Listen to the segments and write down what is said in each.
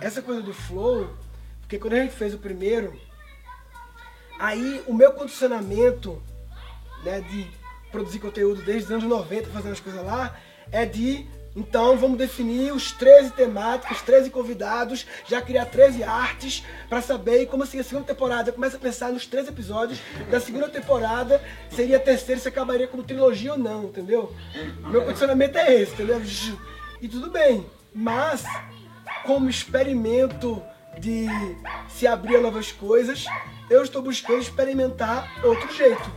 essa coisa do flow, porque quando a gente fez o primeiro, aí o meu condicionamento né, de produzir conteúdo desde os anos 90, fazendo as coisas lá, é de então vamos definir os 13 temáticos, os 13 convidados, já criar 13 artes para saber como assim a segunda temporada. Começa a pensar nos 13 episódios da segunda temporada, seria a terceira, se acabaria como trilogia ou não, entendeu? Meu condicionamento é esse, entendeu? E tudo bem, mas como experimento de se abrir a novas coisas, eu estou buscando experimentar outro jeito,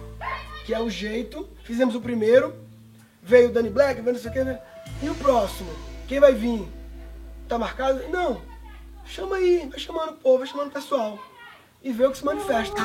que é o jeito. Fizemos o primeiro, veio o Danny Black, veio não sei o que, né? E o próximo? Quem vai vir? Tá marcado? Não. Chama aí, vai chamando o povo, vai chamando o pessoal. E vê o que se manifesta.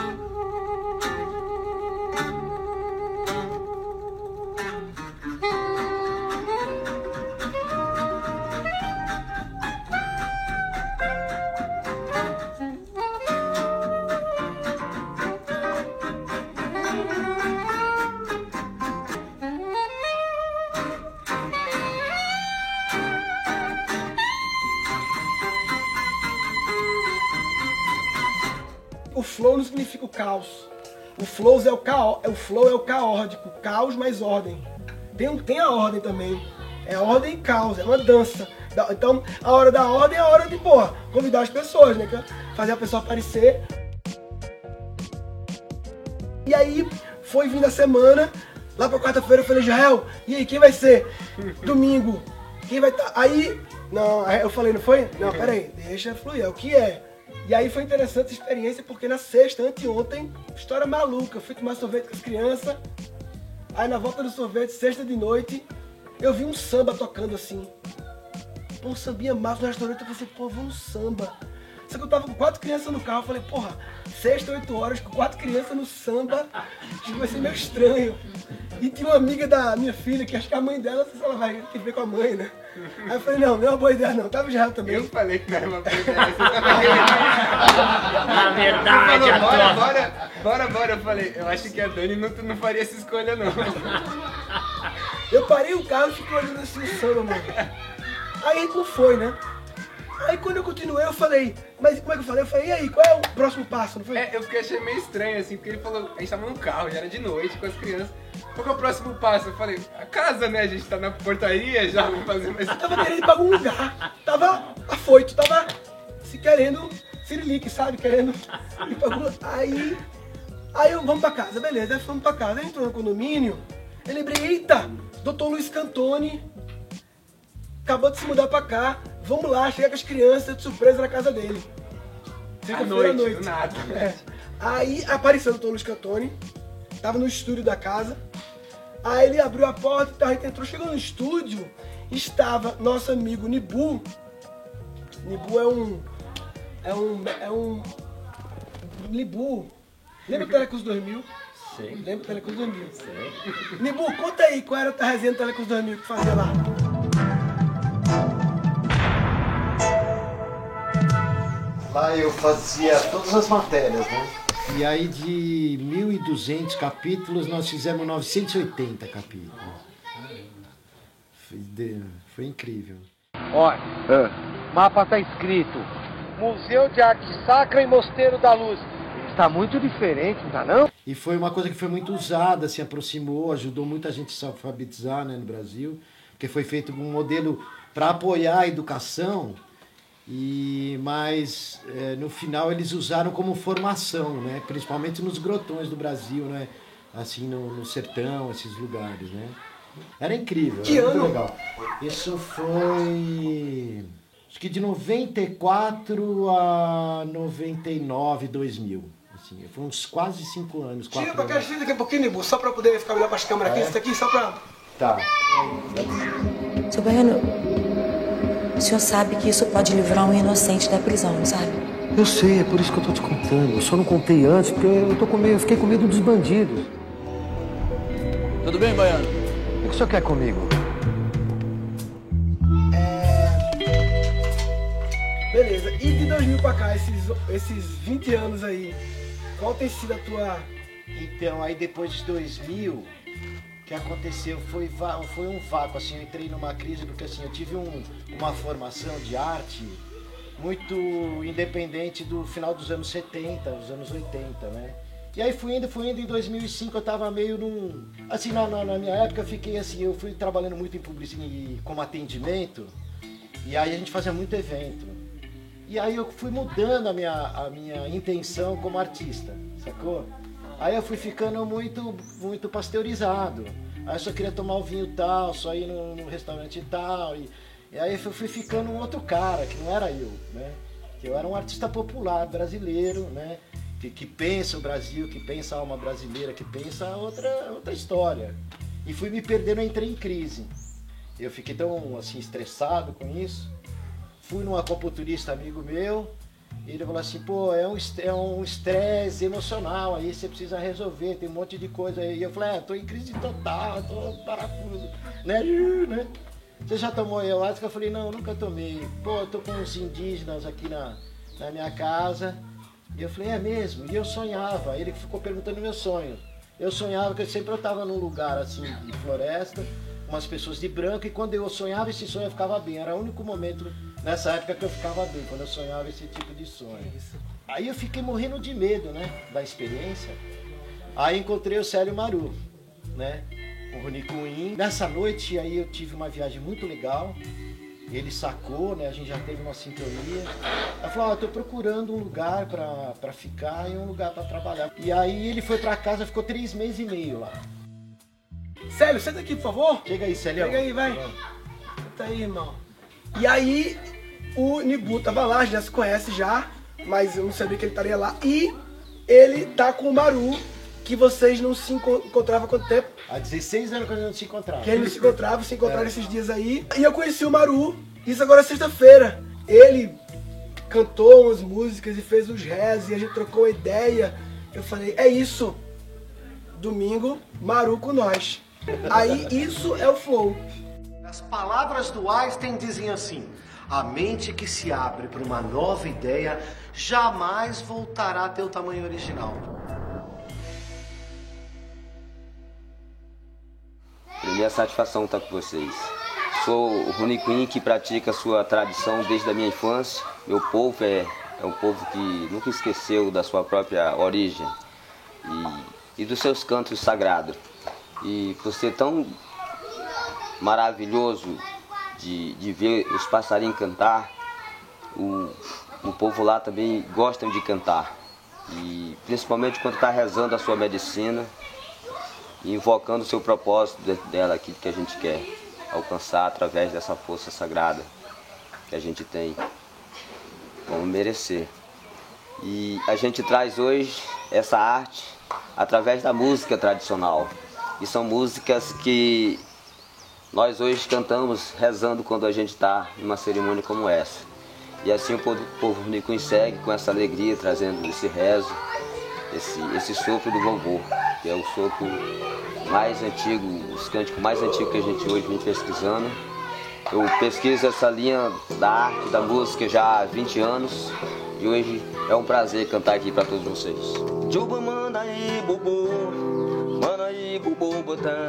O flow é o, cao, o flow é o caótico, caos mais ordem. Tem, tem a ordem também. É ordem e caos, é uma dança. Então, a hora da ordem é a hora de, porra, convidar as pessoas, né? Fazer a pessoa aparecer. E aí, foi vindo a semana, lá pra quarta-feira eu falei, Jael, e aí, quem vai ser? Domingo. Quem vai estar? Tá? Aí, não, eu falei, não foi? Não, peraí, deixa fluir, é o que é. E aí foi interessante a experiência, porque na sexta, anteontem, história maluca, eu fui tomar sorvete com as crianças, aí na volta do sorvete, sexta de noite, eu vi um samba tocando assim. Pô, um sambinha massa no restaurante, eu pensei, pô, vamos samba. Só que eu tava com quatro crianças no carro, eu falei, porra, sexta, oito horas, com quatro crianças no samba, acho que vai ser meio estranho. E tinha uma amiga da minha filha, que acho que a mãe dela, não sei se ela vai ter que ver com a mãe, né? Aí eu falei, não, não é uma boa ideia não, tava já também. Eu falei que não era uma boa ideia, você Na verdade, falou, bora, bora, bora, bora. Eu falei, eu acho que a Dani não, não faria essa escolha não. Eu parei o carro e fiquei olhando assim o samba, mano. Aí não foi, né? Aí quando eu continuei, eu falei, mas como é que eu falei? Eu falei, e aí, qual é o próximo passo? Não foi? É, eu fiquei achei meio estranho, assim, porque ele falou, a gente tava no carro, já era de noite com as crianças. Qual que é o próximo passo? Eu falei, a casa, né? A gente tá na portaria já, vamos fazer mais. Eu tava querendo ir pra algum lugar. Tava afoito, tava se querendo Sirilique, sabe? Querendo ir pra algum Aí. Aí eu, vamos pra casa, beleza, aí fomos pra casa. Aí entrou no condomínio, eu lembrei, eita, doutor Luiz Cantoni acabou de se mudar pra cá, vamos lá, chega com as crianças de surpresa na casa dele. À noite, noite. Do nada. É. Aí apareceu o doutor Luiz Cantoni, tava no estúdio da casa. Aí ele abriu a porta e tal, a gente entrou, chegou no estúdio, estava nosso amigo Nibu. Nibu é um. É um. É um. Nibu. Lembra do Telecus 2000? Sim. Lembra do Telecus 2000? Sim. Nibu, conta aí qual era a resenha do Telecus 2000 que fazia lá. Lá eu fazia todas as matérias, né? E aí de 1.200 capítulos nós fizemos 980 capítulos. Foi, de- foi incrível. Olha, mapa tá escrito Museu de Arte Sacra e Mosteiro da Luz. Está muito diferente, não tá não? E foi uma coisa que foi muito usada, se aproximou, ajudou muita gente a se alfabetizar né, no Brasil, porque foi feito um modelo para apoiar a educação, e mas eh, no final eles usaram como formação, né, principalmente nos grotões do Brasil, né, assim no, no sertão, esses lugares, né. Era incrível, Que era muito ano? legal. Isso foi acho que de 94 a 99, 2000. Assim, foi uns quase cinco anos. Tira pra cá daqui a pouquinho, Nibu, só pra poder ficar melhor pras câmeras aqui, É? isso aqui, só pra. Tá. Seu Baiano, o senhor sabe que isso pode livrar um inocente da prisão, não sabe? Eu sei, é por isso que eu tô te contando. Eu só não contei antes porque eu, tô com medo, eu fiquei com medo dos bandidos. Tudo bem, Baiano? O que o senhor quer comigo? Beleza. E de 2000 pra cá, esses, esses 20 anos aí, qual tem sido a tua. Então, aí depois de 2000, o que aconteceu foi, foi um vácuo, assim, eu entrei numa crise porque assim, eu tive um- uma formação de arte muito independente do final dos anos 70, os anos 80, né? E aí fui indo, fui indo, em 2005 eu tava meio num... Assim, na, na, na minha época eu fiquei assim, eu fui trabalhando muito em publicidade como atendimento, e aí a gente fazia muito evento. E aí eu fui mudando a minha, a minha intenção como artista, sacou? Aí eu fui ficando muito, muito pasteurizado. Aí eu só queria tomar o vinho tal, só ir no, no restaurante tal. E, e aí eu fui ficando um outro cara, que não era eu, né? Que eu era um artista popular brasileiro, né? Que, que pensa o Brasil, que pensa a alma brasileira, que pensa outra, outra história. E fui me perdendo, entrei em crise. Eu fiquei tão assim estressado com isso. Fui num acupunturista amigo meu, ele falou assim, pô, é um é um estresse emocional aí, você precisa resolver, tem um monte de coisa aí. E eu falei, é, tô em crise total, tô parafuso, né? né? Você já tomou ayahuasca? Eu falei, não, nunca tomei. Pô, eu tô com uns indígenas aqui na, na minha casa. E eu falei, é mesmo? E eu sonhava. Ele ficou perguntando meu sonho. Eu sonhava que sempre eu estava num lugar assim de floresta, umas pessoas de branco, e quando eu sonhava esse sonho eu ficava bem. Era o único momento nessa época que eu ficava bem, quando eu sonhava esse tipo de sonho. Aí eu fiquei morrendo de medo, né, da experiência. Aí encontrei o Célio Maru, né, o Rony Cunha. Nessa noite aí eu tive uma viagem muito legal. Ele sacou, né? A gente já teve uma sintonia. Ela falou, ó, eu tô procurando um lugar pra ficar e um lugar pra trabalhar. E aí ele foi pra casa, ficou três meses e meio lá. Célio, senta aqui, por favor. Chega aí, Célio. Chega aí, vai. Senta aí, irmão. E aí, o Nibu tava lá, a gente já se conhece já, mas eu não sabia que ele estaria lá. E ele tá com o Maru, que vocês não se enco- encontravam há quanto tempo? Há 16 anos que a gente não se encontrava. Que eles não se encontravam, se encontraram esses dias aí. E eu conheci o Maru, isso agora é sexta-feira. Ele cantou umas músicas e fez os rezos e a gente trocou uma ideia. Eu falei, é isso. Domingo, Maru com nós. Aí isso é o flow. As palavras do Einstein dizem assim: a mente que se abre para uma nova ideia jamais voltará a ter o tamanho original. Primeira satisfação estar com vocês. Sou o Rony Queen que pratica sua tradição desde a minha infância. Meu povo é, é um povo que nunca esqueceu da sua própria origem e, e dos seus cantos sagrados. E por ser tão maravilhoso de, de ver os passarinhos cantar, o, o povo lá também gosta de cantar. E principalmente quando está rezando a sua medicina, e invocando o seu propósito de- dela, aquilo que a gente quer alcançar através dessa força sagrada que a gente tem. Vamos merecer. E a gente traz hoje essa arte através da música tradicional. E são músicas que nós hoje cantamos rezando quando a gente está numa cerimônia como essa. E assim o povo, o povo Nicum segue com essa alegria, trazendo esse rezo, esse, esse sopro do vovô, que é o sopro mais antigo, os cânticos mais antigos que a gente hoje vem pesquisando. Eu pesquiso essa linha da arte, da música já há 20 anos e hoje é um prazer cantar aqui para todos vocês. Juba manda aí, bubu, manda aí, bubu, botã.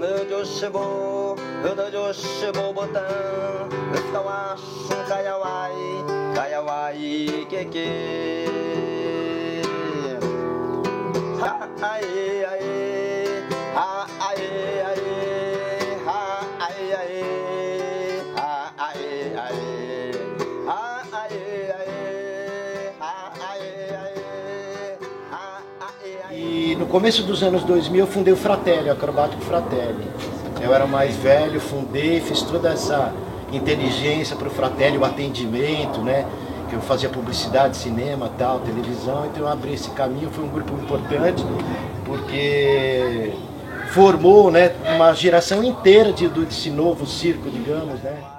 女子も女子もボタン歌わすかやわいかやわいけけ。はいはい。No começo dos anos 2000 eu fundei o Fratelli, o Acrobático Fratelli. Eu era mais velho, fundei, fiz toda essa inteligência para o Fratelli, o atendimento, né? Que eu fazia publicidade, cinema, tal, televisão, então eu abri esse caminho, foi um grupo importante, porque formou né, uma geração inteira de, desse novo circo, digamos, né?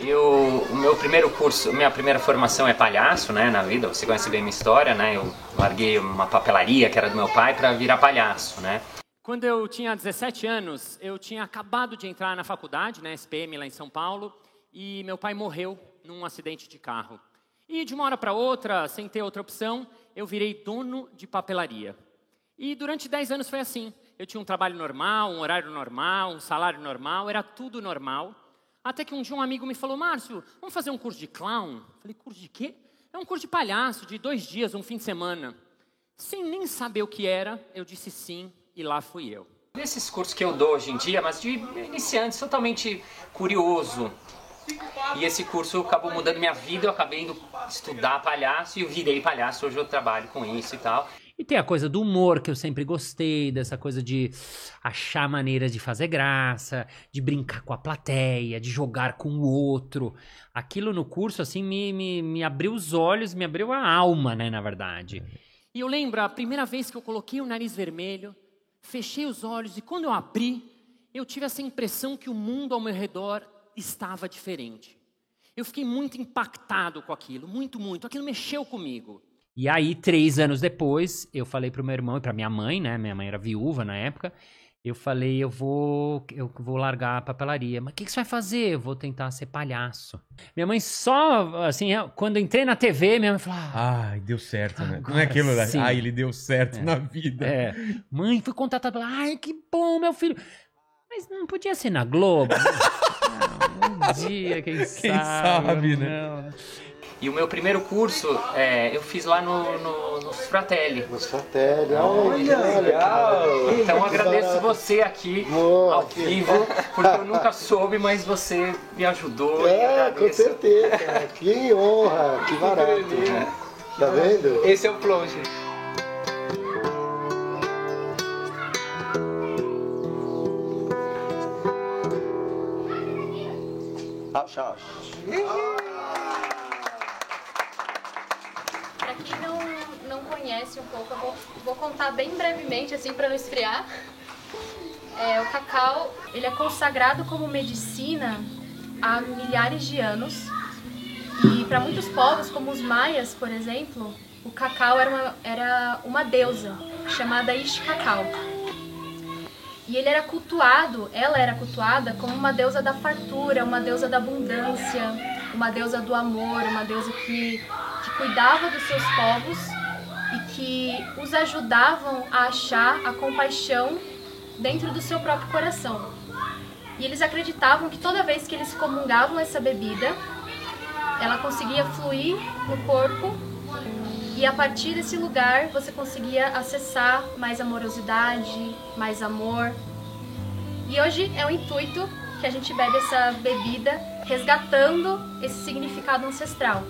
O meu primeiro curso, minha primeira formação é palhaço, né, na vida. Você conhece bem minha história, né? Eu larguei uma papelaria que era do meu pai para virar palhaço, né? Quando eu tinha 17 anos, eu tinha acabado de entrar na faculdade, né, SPM lá em São Paulo, e meu pai morreu num acidente de carro. E de uma hora para outra, sem ter outra opção, eu virei dono de papelaria. E durante 10 anos foi assim. Eu tinha um trabalho normal, um horário normal, um salário normal, era tudo normal. Até que um dia um amigo me falou, Márcio, vamos fazer um curso de clown? Falei, curso de quê? É um curso de palhaço, de dois dias, um fim de semana. Sem nem saber o que era, eu disse sim e lá fui eu. Nesses cursos que eu dou hoje em dia, mas de iniciantes, totalmente curioso. E esse curso acabou mudando minha vida, eu acabei indo estudar palhaço e eu virei palhaço, hoje eu trabalho com isso e tal. E tem a coisa do humor, que eu sempre gostei, dessa coisa de achar maneiras de fazer graça, de brincar com a plateia, de jogar com o outro. Aquilo no curso, assim, me, me, me abriu os olhos, me abriu a alma, né, na verdade. E eu lembro a primeira vez que eu coloquei o nariz vermelho, fechei os olhos e quando eu abri, eu tive essa impressão que o mundo ao meu redor estava diferente. Eu fiquei muito impactado com aquilo, muito, muito. Aquilo mexeu comigo. E aí, três anos depois, eu falei pro meu irmão e pra minha mãe, né? Minha mãe era viúva na época. Eu falei, eu vou, eu vou largar a papelaria. Mas o que, que você vai fazer? Eu vou tentar ser palhaço. Minha mãe só, assim, quando entrei na TV, minha mãe falou... Ah, Ai, deu certo, né? Não é aquilo, né? Ai, ele deu certo é. na vida. É. Mãe, fui contratada. Ai, que bom, meu filho. Mas não podia ser na Globo? não, um dia, quem, Quem sabe, sabe, né? não. E o meu primeiro curso é, eu fiz lá no, no, nos Fratelli. Nos Fratelli, olha, olha, legal. Então agradeço barato. você aqui Boa, ao que- vivo, porque eu nunca soube, mas você me ajudou. É, com certeza. Que honra, que barato. Tá vendo? Esse é o plonge. Tchau, Pra quem não, não conhece um pouco, eu vou, vou contar bem brevemente, assim, para não esfriar. É, o cacau, ele é consagrado como medicina há milhares de anos. E para muitos povos, como os maias, por exemplo, o cacau era uma, era uma deusa chamada Ixcacau. E ele era cultuado, ela era cultuada como uma deusa da fartura, uma deusa da abundância, uma deusa do amor, uma deusa que, que cuidava dos seus povos e que os ajudavam a achar a compaixão dentro do seu próprio coração. E eles acreditavam que toda vez que eles comungavam essa bebida, ela conseguia fluir no corpo e a partir desse lugar você conseguia acessar mais amorosidade, mais amor. E hoje é o intuito que a gente bebe essa bebida resgatando esse significado ancestral.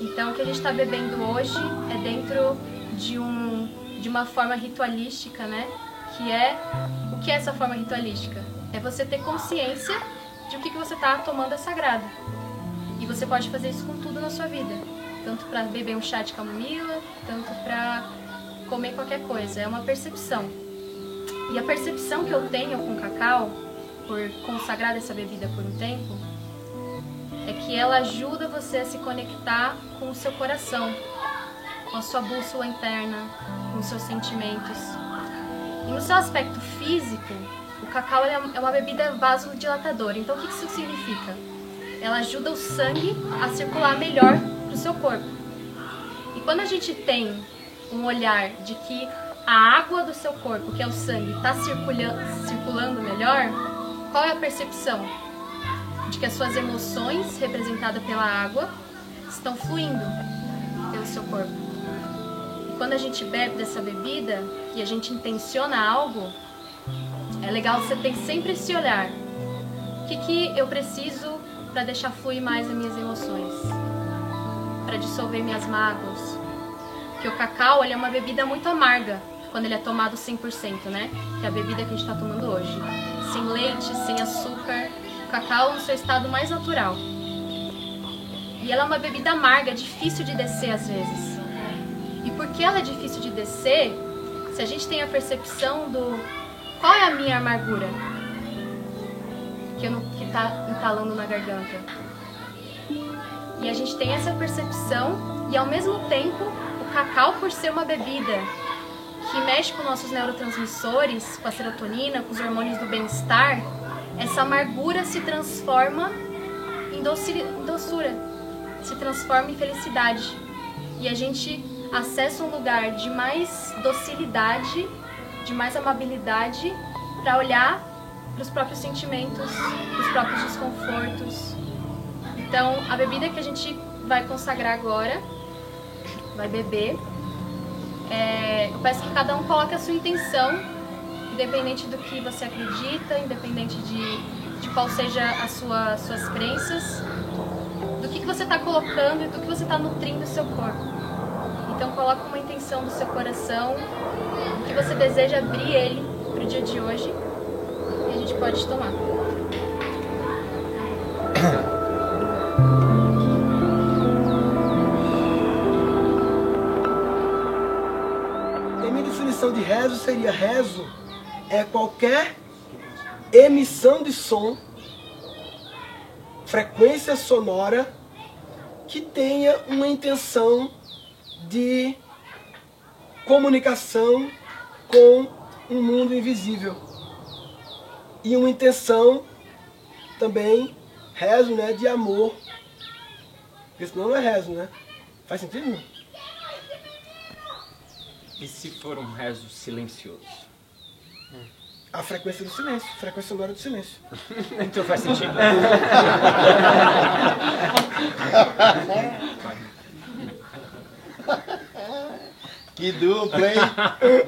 Então o que a gente está bebendo hoje é dentro de, um, de uma forma ritualística, né? Que é o que é essa forma ritualística? É você ter consciência de o que, que você está tomando é sagrado. E você pode fazer isso com tudo na sua vida. Tanto para beber um chá de camomila, tanto para comer qualquer coisa. É uma percepção. E a percepção que eu tenho com cacau, por consagrar essa bebida por um tempo, é que ela ajuda você a se conectar com o seu coração, com a sua bússola interna, com os seus sentimentos. E no seu aspecto físico, o cacau ele é uma bebida vasodilatadora. Então, o que isso significa? Ela ajuda o sangue a circular melhor para o seu corpo. E quando a gente tem um olhar de que a água do seu corpo, que é o sangue, está circulando melhor, qual é a percepção? De que as suas emoções, representadas pela água, estão fluindo pelo seu corpo. E quando a gente bebe dessa bebida e a gente intenciona algo, é legal você ter sempre esse olhar. O que, que eu preciso para deixar fluir mais as minhas emoções? Para dissolver minhas mágoas? Porque o cacau ele é uma bebida muito amarga quando ele é tomado 100%, né? Que é a bebida que a gente está tomando hoje. Sem leite, sem açúcar. Cacau no seu estado mais natural. E ela é uma bebida amarga, difícil de descer às vezes. E por que ela é difícil de descer? Se a gente tem a percepção do qual é a minha amargura que não, que tá entalando na garganta. E a gente tem essa percepção e ao mesmo tempo o cacau por ser uma bebida que mexe com nossos neurotransmissores, com a serotonina, com os hormônios do bem-estar, essa amargura se transforma em doçura, se transforma em felicidade. E a gente acessa um lugar de mais docilidade, de mais amabilidade, para olhar para os próprios sentimentos, para os próprios desconfortos. Então, a bebida que a gente vai consagrar agora, vai beber, é, eu peço que cada um coloque a sua intenção, independente do que você acredita, independente de, de qual seja as sua, suas crenças, do que, que você está colocando e do que você está nutrindo o seu corpo. Então coloque uma intenção do seu coração, que você deseja abrir ele para o dia de hoje e a gente pode tomar. definição de rezo seria rezo é qualquer emissão de som, frequência sonora que tenha uma intenção de comunicação com um mundo invisível. E uma intenção também, rezo, né, de amor. Porque senão não é rezo, né? Faz sentido? E se for um rezo silencioso? A frequência do silêncio, a frequência sonora do silêncio. então faz sentido. Que dupla, hein?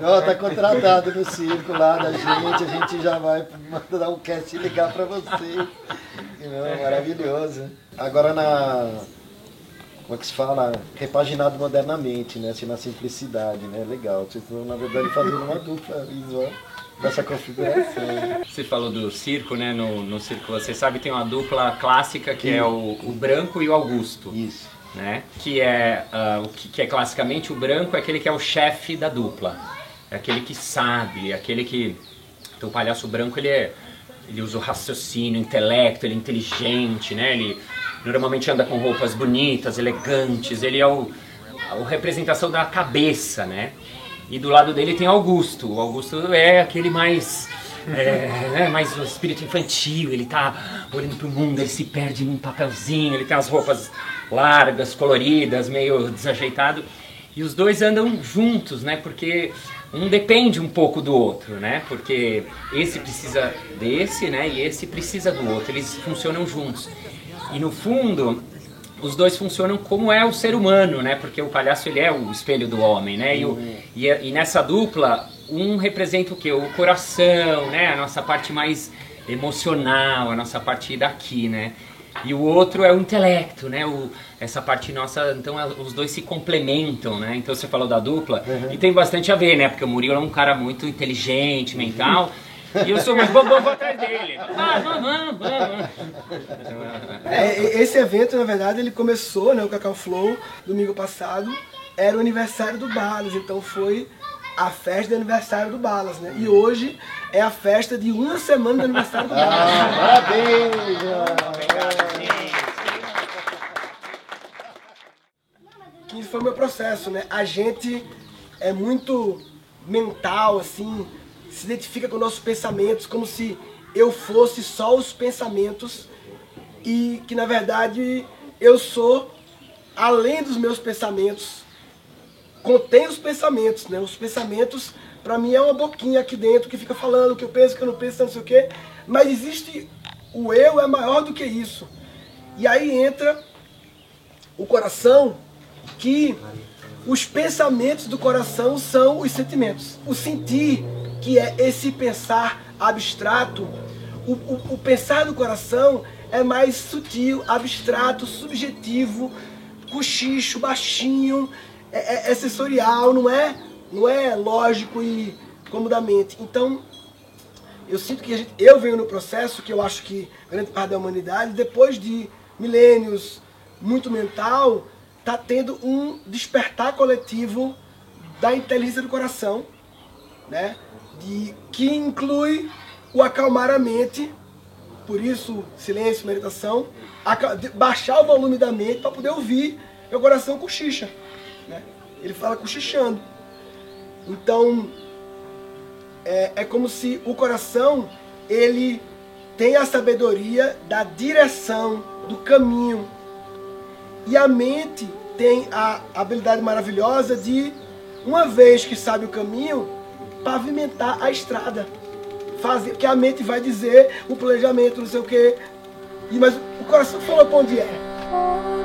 Ó, tá contratado no circo lá da gente, a gente já vai mandar um cast e ligar pra vocês. Não, maravilhoso. Agora na como é que se fala, repaginado modernamente, né? Assim, na simplicidade, né? Legal. Vocês estão, na verdade, fazendo uma dupla visual dessa configuração. Você falou do circo, né? No, no circo, você sabe, tem uma dupla clássica que é o, o Branco e o Augusto. Isso. Né? Que é uh, o que, que é classicamente o branco é aquele que é o chefe da dupla. É aquele que sabe, é aquele que. Então o palhaço branco ele é. Ele usa o raciocínio, o intelecto, ele é inteligente, né? Ele normalmente anda com roupas bonitas, elegantes, ele é o, a representação da cabeça, né? E do lado dele tem Augusto. O Augusto é aquele mais é, né, mais o espírito infantil, ele tá olhando pro mundo, ele se perde num papelzinho, ele tem as roupas largas, coloridas, meio desajeitado. E os dois andam juntos, né? Porque um depende um pouco do outro, né? Porque esse precisa desse, né? E esse precisa do outro. Eles funcionam juntos. E no fundo, os dois funcionam como é o ser humano, né? Porque o palhaço ele é o espelho do homem, né? E, o, e, e, nessa dupla, um representa o que? O coração, né? A nossa parte mais emocional, a nossa parte daqui, né? E o outro é o intelecto, né? O, essa parte nossa, então os dois se complementam, né? Então você falou da dupla uhum. e tem bastante a ver, né? Porque o Murilo é um cara muito inteligente, mental. Uhum. E eu sou mais bobão vou atrás dele. Ah, vamos, vamos, É, esse evento, na verdade, ele começou, né, o Cacau Flow, domingo passado, era o aniversário do Balas, então foi a festa de aniversário do Balas, né? E hoje é a festa de uma semana do aniversário do Balas. Ah, parabéns! Que foi o meu processo, né? A gente é muito mental, assim, se identifica com nossos pensamentos, como se eu fosse só os pensamentos e que na verdade eu sou além dos meus pensamentos. Contém os pensamentos, né? Os pensamentos para mim é uma boquinha aqui dentro que fica falando que eu penso, que eu não penso, não sei o quê. Mas existe o eu é maior do que isso. E aí entra o coração que os pensamentos do coração são os sentimentos. O sentir que é esse pensar abstrato. O, o, o pensar do coração é mais sutil, abstrato, subjetivo, cochicho, baixinho, é, é, é, sensorial, não é, não é lógico e como da mente. Então, eu sinto que gente, eu venho no processo que eu acho que grande parte da humanidade, depois de milênios muito mental, está tendo um despertar coletivo da inteligência do coração, né? De, que inclui o acalmar a mente por isso silêncio, meditação, baixar o volume da mente para poder ouvir meu coração cochicha. Né? Ele fala cochichando. Então, é, é como se o coração, ele tem a sabedoria da direção, do caminho. E a mente tem a habilidade maravilhosa de, uma vez que sabe o caminho, pavimentar a estrada. Fazer, que a mente vai dizer o planejamento, não sei o quê. E, mas o coração falou para onde é.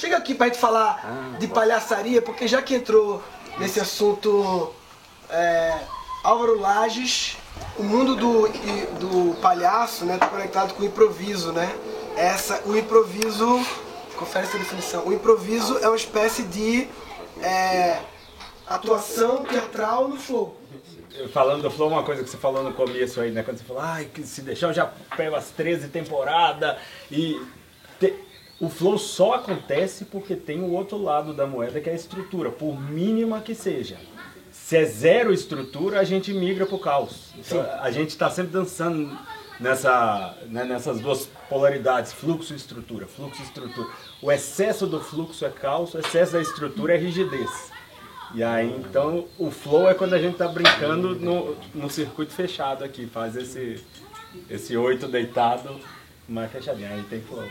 Chega aqui pra gente falar ah, de palhaçaria, porque já que entrou nesse assunto é, Álvaro Lages, o mundo do, do palhaço né, tá conectado com o improviso, né? Essa, o improviso, confere essa definição, o improviso é uma espécie de é, atuação teatral no flow. Falando do flow, uma coisa que você falou no começo aí, né? Quando você falou, ai, que se deixar eu já pego as 13 temporadas e... Te o flow só acontece porque tem o outro lado da moeda que é a estrutura, por mínima que seja. Se é zero estrutura, a gente migra para o caos. Então, a gente está sempre dançando nessa, né, nessas duas polaridades, fluxo e estrutura, fluxo e estrutura. O excesso do fluxo é caos, o excesso da estrutura é rigidez. E aí, então, o flow é quando a gente está brincando no, no circuito fechado aqui, faz esse, esse oito deitado mais fechadinho, aí tem flow.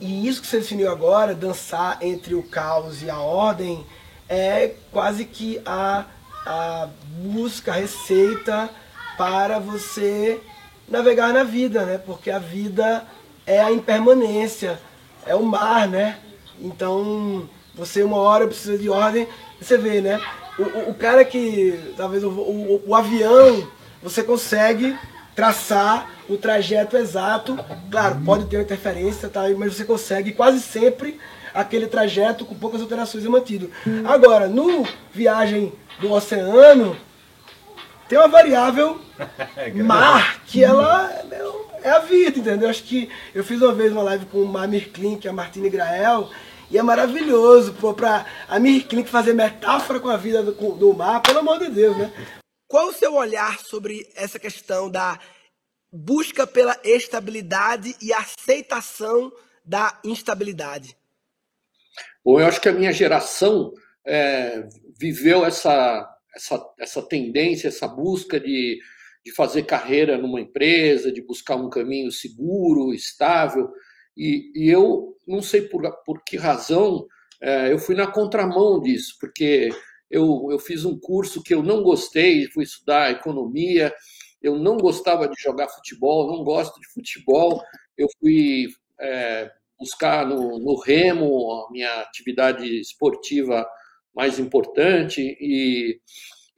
E isso que você definiu agora, dançar entre o caos e a ordem, é quase que a, a busca, a receita para você navegar na vida, né? Porque a vida é a impermanência, é o mar, né? Então, você uma hora precisa de ordem, você vê, né? O, o, o cara que, talvez o, o, o avião, você consegue traçar o trajeto exato. Claro, pode ter uma interferência, tá? mas você consegue quase sempre aquele trajeto com poucas alterações é mantido. Agora, no viagem do oceano, tem uma variável mar, que ela é a vida, entendeu? Acho que eu fiz uma vez uma live com o Mamir Klink, a Martine Grael, e é maravilhoso, pô, pra a Mir Klink fazer metáfora com a vida do, do mar, pelo amor de Deus, né? Qual o seu olhar sobre essa questão da busca pela estabilidade e aceitação da instabilidade? Bom, eu acho que a minha geração é, viveu essa, essa, essa tendência, essa busca de, de fazer carreira numa empresa, de buscar um caminho seguro, estável. E, e eu não sei por, por que razão é, eu fui na contramão disso, porque eu, eu fiz um curso que eu não gostei, fui estudar economia, eu não gostava de jogar futebol, não gosto de futebol, eu fui é, buscar no, no, remo a minha atividade esportiva mais importante e,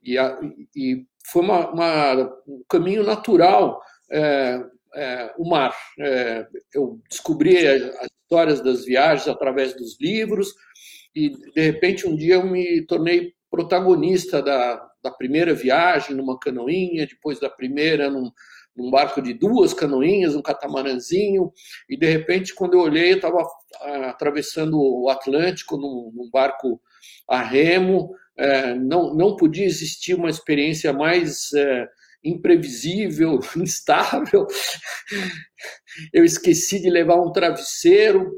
e, a, e foi uma, uma, um caminho natural é, é, o mar. É, eu descobri as histórias das viagens através dos livros e, de repente, um dia eu me tornei protagonista da, da primeira viagem numa canoinha, depois da primeira num, num barco de duas canoinhas, um catamaranzinho, e de repente, quando eu olhei, eu estava ah, atravessando o Atlântico num, num barco a remo, é, não, não podia existir uma experiência mais é, imprevisível, instável. Eu esqueci de levar um travesseiro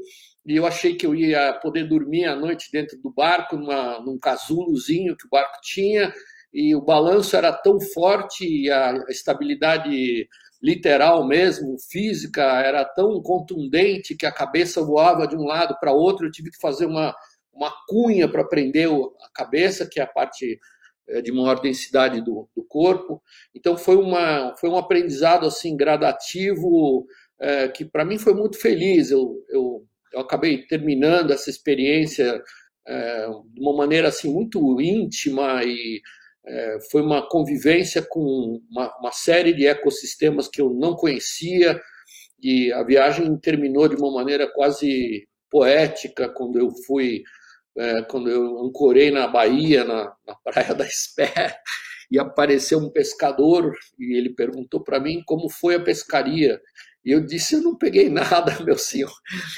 e eu achei que eu ia poder dormir à noite dentro do barco, numa, num casulozinho que o barco tinha, e o balanço era tão forte e a estabilidade literal mesmo, física, era tão contundente que a cabeça voava de um lado para outro, eu tive que fazer uma, uma cunha para prender a cabeça, que é a parte é, de maior densidade do, do corpo. Então foi, uma, foi um aprendizado assim gradativo é, que para mim foi muito feliz. Eu, eu, eu, acabei terminando essa experiência é, de uma maneira assim muito íntima e é, foi uma convivência com uma, uma série de ecossistemas que eu não conhecia e a viagem terminou de uma maneira quase poética quando eu fui é, quando eu ancorei na Bahia, na, na Praia da Espé, e apareceu um pescador e ele perguntou para mim como foi a pescaria. E eu disse: Eu não peguei nada, meu senhor.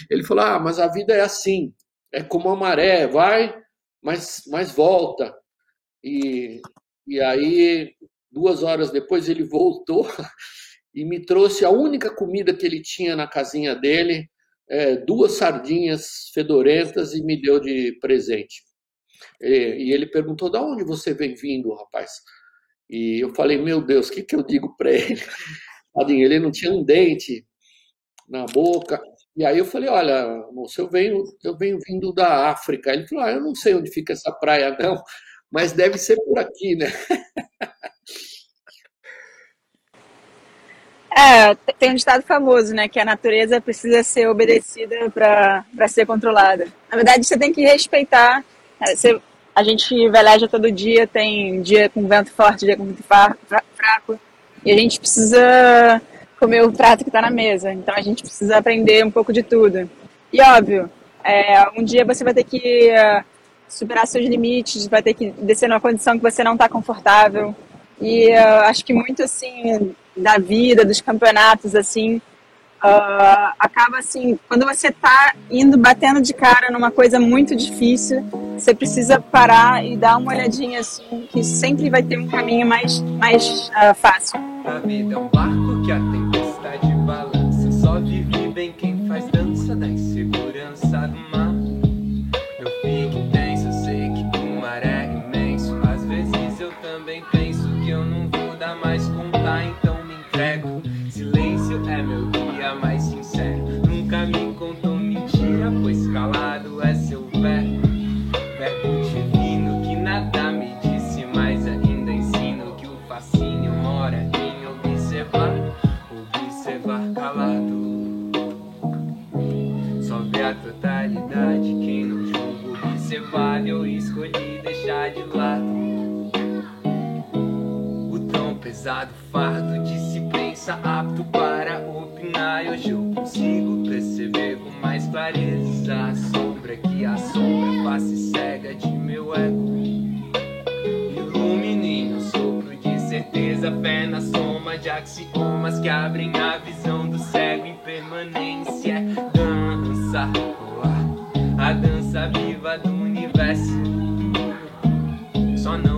Ele falou: Ah, mas a vida é assim, é como a maré, vai, mas, mas volta. E, e aí, duas horas depois, ele voltou e me trouxe a única comida que ele tinha na casinha dele, é, duas sardinhas fedorentas e me deu de presente. E, e ele perguntou: "Da onde você vem vindo, rapaz?" E eu falei: "Meu Deus, o que que eu digo para ele?" Ele não tinha um dente na boca. E aí eu falei: "Olha, moço, eu venho, eu venho vindo da África." Ele falou: ah, "Eu não sei onde fica essa praia não, mas deve ser por aqui, né?" É, tem um ditado famoso, né? Que a natureza precisa ser obedecida para ser controlada. Na verdade, você tem que respeitar. É, você, a gente veleja todo dia, tem dia com vento forte, dia com vento fraco. E a gente precisa comer o prato que está na mesa. Então a gente precisa aprender um pouco de tudo. E óbvio, é, um dia você vai ter que uh, superar seus limites, vai ter que descer numa condição que você não está confortável. E uh, acho que muito assim da vida, dos campeonatos, assim, uh, acaba assim, quando você tá indo batendo de cara numa coisa muito difícil, você precisa parar e dar uma olhadinha assim, que sempre vai ter um caminho mais, mais uh, fácil. A vida é um barco que a tempestade balança, só vive pois calado é seu verbo. Verbo divino que nada me disse, mas ainda ensino que o fascínio mora em observar, observar calado. Só vê a totalidade, quem não julga observar, eu escolhi deixar de lado. O tão pesado fardo de dança apto para opinar. Hoje eu consigo perceber com mais clareza a sombra que a face cega de meu ego. Ilumine um sopro de certeza, fé na soma de axiomas que abrem a visão do cego. Impermanência, dança, oh, a dança viva do universo. Só não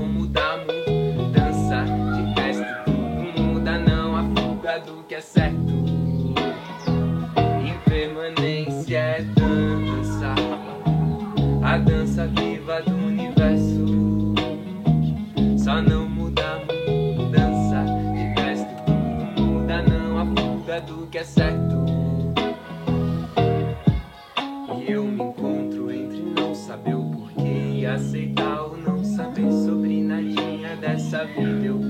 dança, a dança viva do universo. Só não muda mudança, de resto tudo muda, não a fuga do que é certo. E eu me encontro entre não saber o porquê e aceitar ou não saber sobre nadinha dessa vida. Eu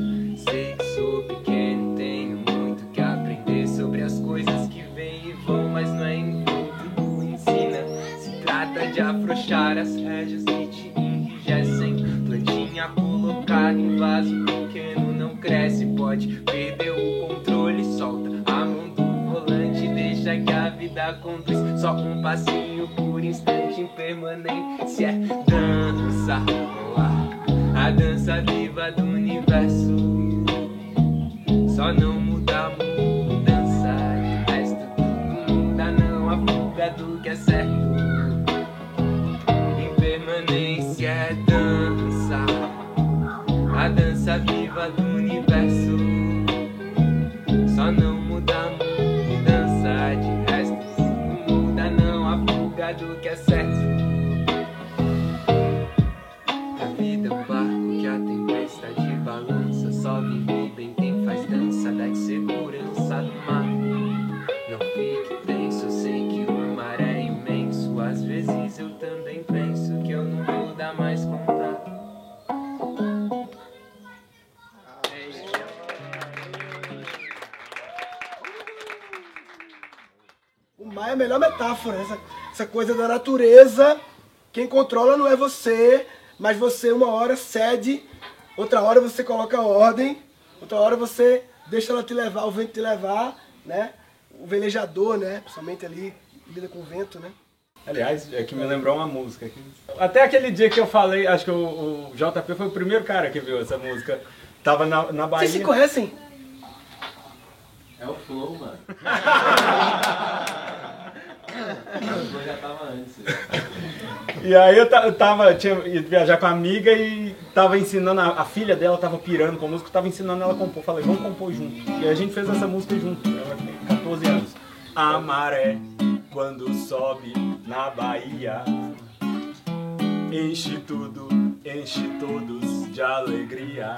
afrouxar as rédeas que te enrijecem. Plantinha colocada em vaso pequeno não cresce, pode perder o controle, solta a mão do volante, deixa que a vida conduz. Só um passinho por instante, impermanência é dança, oh, a dança viva do universo. Só não é a melhor metáfora, essa, essa coisa da natureza. Quem controla não é você, mas você uma hora cede, outra hora você coloca ordem, outra hora você deixa ela te levar, o vento te levar, né? O velejador, né? Principalmente ali, lida com o vento, né? Aliás, é que me lembrou uma música. Até aquele dia que eu falei, acho que o, o JP foi o primeiro cara que viu essa música. Tava na, na Bahia. Vocês se conhecem? É o Flow, mano. E aí eu, eu tava, tinha viajar com a amiga e tava ensinando, a, a filha dela tava pirando com música, tava ensinando ela a compor. Falei, vamos compor junto. E a gente fez essa música junto, ela tem 14 anos. A maré, quando sobe na Bahia, enche tudo, enche todos de alegria.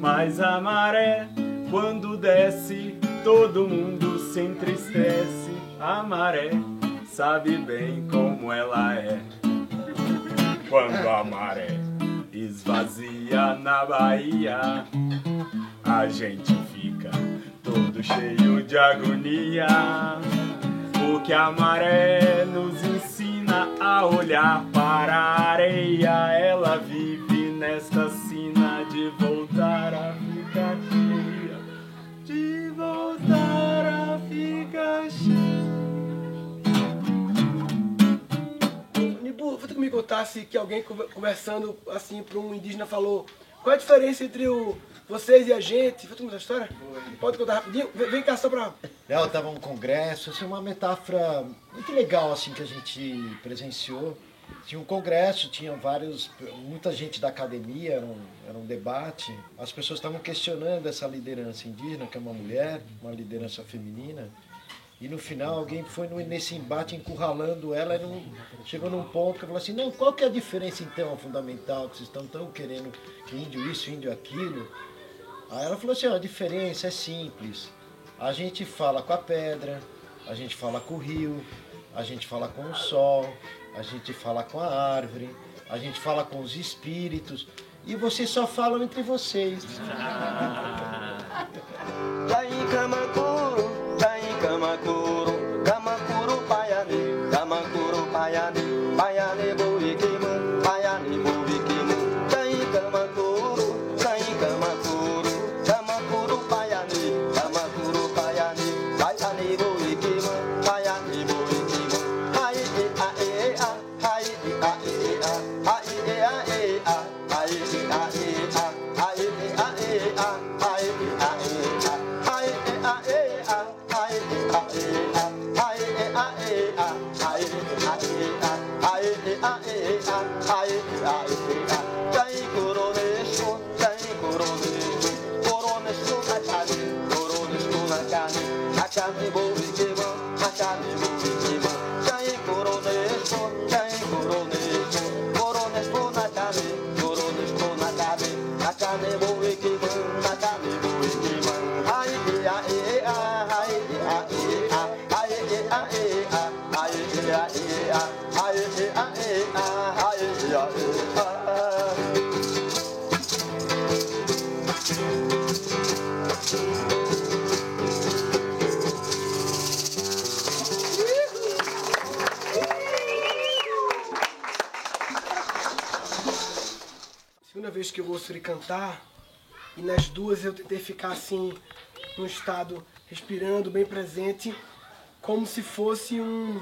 Mas a maré, quando desce, todo mundo se entristece. A maré sabe bem como ela é. Quando a maré esvazia na Bahia, a gente fica todo cheio de agonia. Porque a maré nos ensina a olhar para a areia. Ela vive nesta sina de voltar a ficar cheia. De voltar a ficar cheia. Me contasse que alguém conver- conversando assim para um indígena falou qual é a diferença entre o, vocês e a gente? Foi tu contar a história? Pode contar rapidinho? Vem, cá só pra. Não, tava um congresso, assim, uma metáfora muito legal assim que a gente presenciou. Tinha um congresso, tinha vários, muita gente da academia, era um, era um debate. As pessoas estavam questionando essa liderança indígena, que é uma mulher, uma liderança feminina. E no final alguém foi nesse embate encurralando ela e não, chegou num ponto que falou assim, não, qual que é a diferença então fundamental que vocês estão tão querendo que índio isso, índio aquilo? Aí ela falou assim, a diferença é simples. A gente fala com a pedra, a gente fala com o rio, a gente fala com o sol, a gente fala com a árvore, a gente fala com os espíritos, e vocês só falam entre vocês. bayan, bayan segunda vez que eu ouço ele cantar, e nas duas eu tentei ficar assim, num estado respirando, bem presente, como se fosse um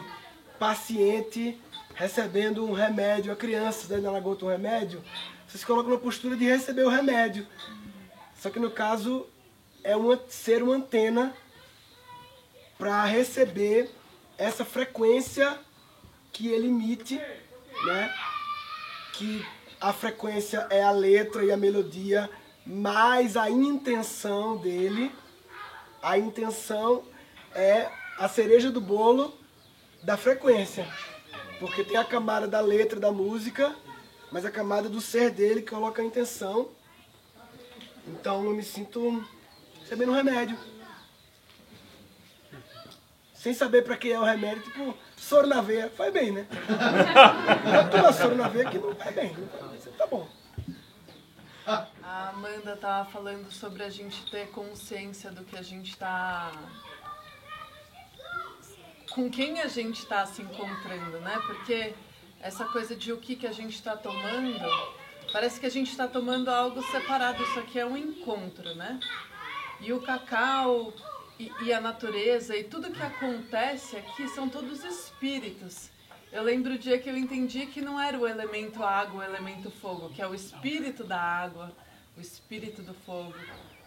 paciente recebendo um remédio. A criança dando na gota um remédio, você se coloca na postura de receber o remédio. Só que no caso é uma, ser uma antena para receber essa frequência que ele emite, né? Que a frequência é a letra e a melodia, mais a intenção dele. A intenção é a cereja do bolo da frequência. Porque tem a camada da letra da música, mas a camada do ser dele que coloca a intenção. Então eu me sinto recebendo um remédio. Sem saber pra que é o remédio, tipo, soro na veia. Faz bem, né? Eu tomo soro na veia que não faz bem. Tá bom. A Amanda tava falando sobre a gente ter consciência do que a gente tá. com quem a gente tá se encontrando, né? Porque essa coisa de o que, que a gente tá tomando, parece que a gente tá tomando algo separado. Isso aqui é um encontro, né? E o cacau e, e a natureza e tudo que acontece aqui são todos espíritos. Eu lembro o dia que eu entendi que não era o elemento água, o elemento fogo, que é o espírito da água, o espírito do fogo,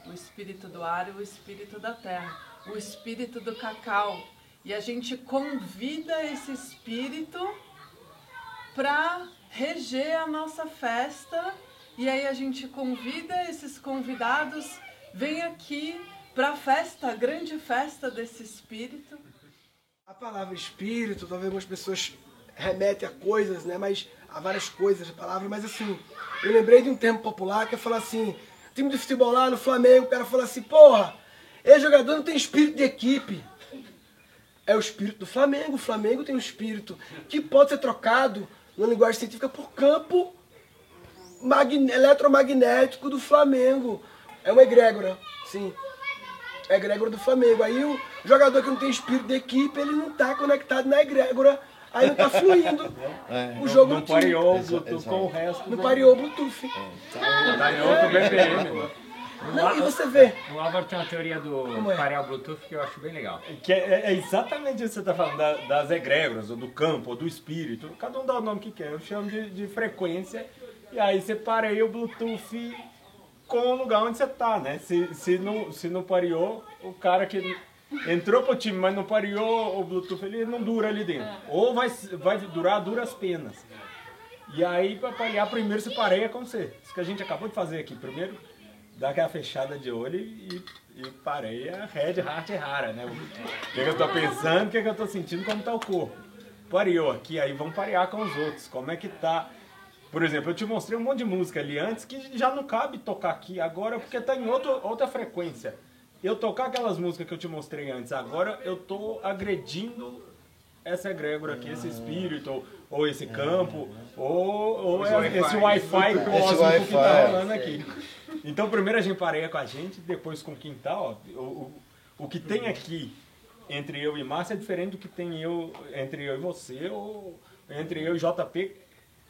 o espírito do ar e o espírito da terra, o espírito do cacau. E a gente convida esse espírito para reger a nossa festa. E aí a gente convida esses convidados, vem aqui para a festa, a grande festa desse espírito. A palavra espírito, talvez algumas pessoas remetem a coisas, né? Mas a várias coisas, a palavra, mas assim, eu lembrei de um termo popular que é falar assim, time de futebol lá no Flamengo, o cara fala assim, porra, esse jogador não tem espírito de equipe. É o espírito do Flamengo. O Flamengo tem um espírito que pode ser trocado, na linguagem científica, por campo eletromagnético do Flamengo. É uma egrégora, sim. É egrégora do Flamengo. Aí o jogador que não tem espírito de equipe, ele não está conectado na egrégora, aí não está fluindo É, o não- jogo não time. pareou o Bluetooth com o resto Não pareou o Bluetooth. Tá em outro BPM. Não, e você vê. O Álvaro tem uma teoria do é? parear o Bluetooth que eu acho bem legal. Que é, é exatamente isso que você está falando, da- das egrégoras, ou do campo, ou do espírito. Cada um dá o nome que quer. Eu chamo de, de frequência. E aí você pareia o Bluetooth com o lugar onde você está, né? Se, se, não, se não pareou, o cara que entrou pro time, mas não pareou o Bluetooth, ele não dura ali dentro. Ou vai, vai durar duras penas. E aí, para parear, primeiro se pareia com você. Isso que a gente acabou de fazer aqui. Primeiro, dá aquela fechada de olho e, e pareia head, heart rara, né? O que, que eu tô pensando, o que, que eu tô sentindo, como tá o corpo. Pareou aqui, aí vamos parear com os outros. Como é que tá... Por exemplo, eu te mostrei um monte de música ali antes que já não cabe tocar aqui agora porque tá em outro, outra frequência. Eu tocar aquelas músicas que eu te mostrei antes, agora eu tô agredindo essa egrégora aqui, esse espírito, ou, ou esse campo, ou, ou Esse é- Wi-Fi. esse Wi-Fi Esse cósmico que Wi-Fi, tá rolando aqui. Então primeiro a gente pareia com a gente, depois com o quintal. ó. O, o, o que tem aqui entre eu e Márcia é diferente do que tem eu entre eu e você, ou entre eu e JP.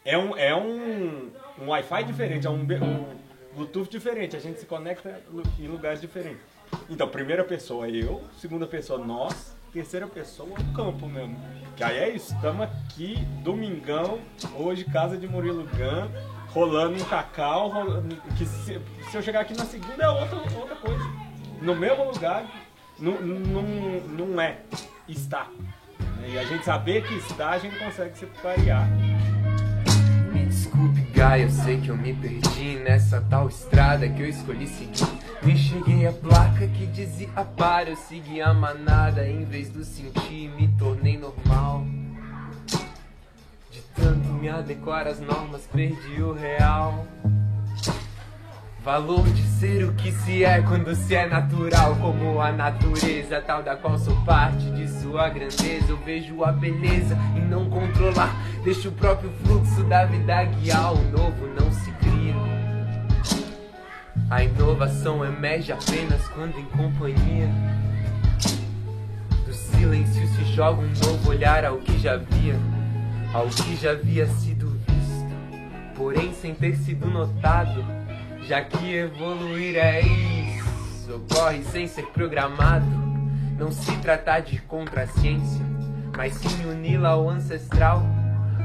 É um, é um, um Wi-Fi diferente, é um, um Bluetooth diferente. A gente se conecta em lugares diferentes. Então, primeira pessoa eu, segunda pessoa nós, terceira pessoa o campo mesmo. Que aí é isso, estamos aqui, domingão, hoje, casa de Murilo Gun, rolando um cacau, rolando, que se, se eu chegar aqui na segunda é outra, outra coisa. No mesmo lugar, não, não, não é, está. E a gente saber que está, a gente consegue se parear. Eu sei que eu me perdi nessa tal estrada que eu escolhi seguir. Me cheguei a placa que dizia para, eu segui a manada em vez do sentir, me tornei normal. De tanto me adequar às normas, perdi o real. Valor de ser o que se é quando se é natural, como a natureza, tal da qual sou parte de sua grandeza. Eu vejo a beleza em não controlar, deixo o próprio fluxo da vida guiar. O novo não se cria. A inovação emerge apenas quando em companhia. Do silêncio se joga um novo olhar ao que já via, ao que já havia sido visto, porém sem ter sido notado, já que evoluir é isso, ocorre sem ser programado. Não se trata de contra a ciência, mas sim uni-la ao ancestral,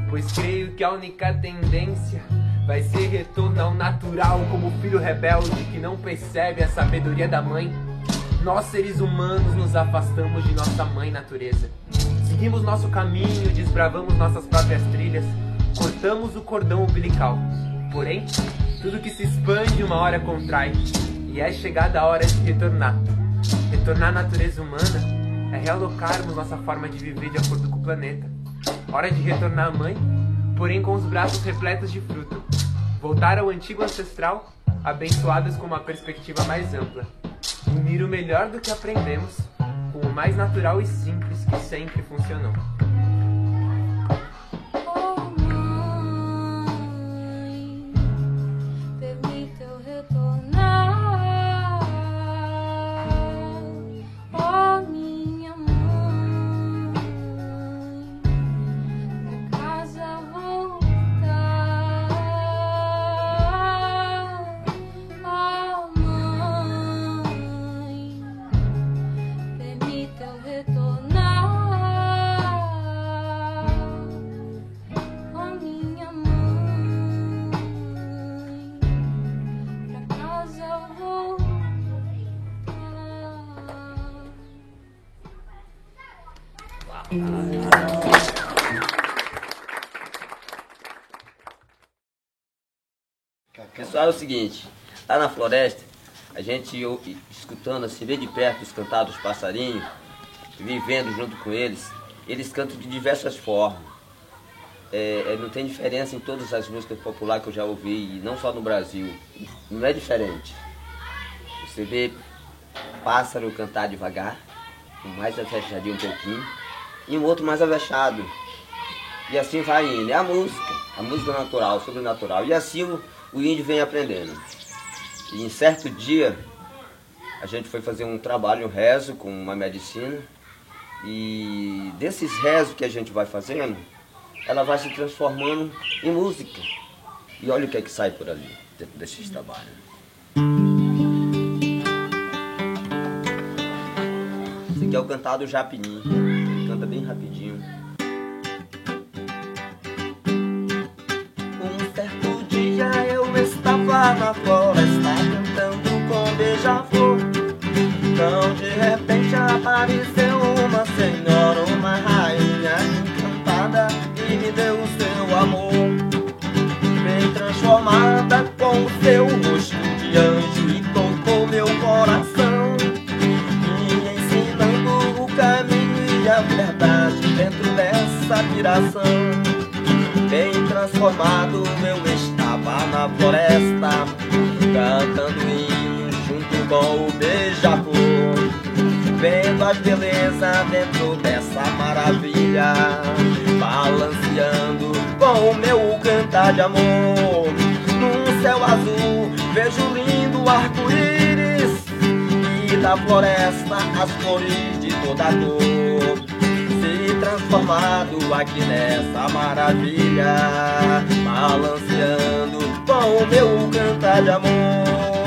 pois creio que a única tendência vai ser retorno ao natural, como filho rebelde que não percebe a sabedoria da mãe. Nós, seres humanos, nos afastamos de nossa mãe natureza. Seguimos nosso caminho, desbravamos nossas próprias trilhas, cortamos o cordão umbilical. Porém, tudo que se expande uma hora contrai, e é chegada a hora de retornar. Retornar à natureza humana é realocarmos nossa forma de viver de acordo com o planeta. Hora de retornar à mãe, porém com os braços repletos de fruto. Voltar ao antigo ancestral, abençoados com uma perspectiva mais ampla. Unir o melhor do que aprendemos com o mais natural e simples que sempre funcionou. Pessoal, é o seguinte, lá na floresta, a gente ou- escutando assim, bem de perto os cantar dos passarinhos, vivendo junto com eles, eles cantam de diversas formas. É, é, não tem diferença em todas as músicas populares que eu já ouvi, e não só no Brasil. Não é diferente. Você vê pássaro cantar devagar, mais avexadinho um pouquinho, e um outro mais avexado. E assim vai indo. É a música, a música natural, sobrenatural. E assim o, o índio vem aprendendo. E em certo dia, a gente foi fazer um trabalho, um rezo com uma medicina. E desses rezos que a gente vai fazendo, ela vai se transformando em música. E olha o que é que sai por ali, dentro desses trabalhos. Esse aqui é o cantado Japinim. Bem rapidinho. Um certo dia eu estava na floresta cantando com beija-flor. Então de repente apareceu uma senhora, uma rainha encantada e me deu o seu amor. Bem transformada com o seu dentro dessa piração. Bem transformado eu estava na floresta Cantando hinos junto com o beija-flor Vendo as belezas dentro dessa maravilha Balanceando com o meu cantar de amor. Num céu azul vejo lindo arco-íris E da floresta as flores de toda se transformado aqui nessa maravilha, balanceando com o meu cantar de amor.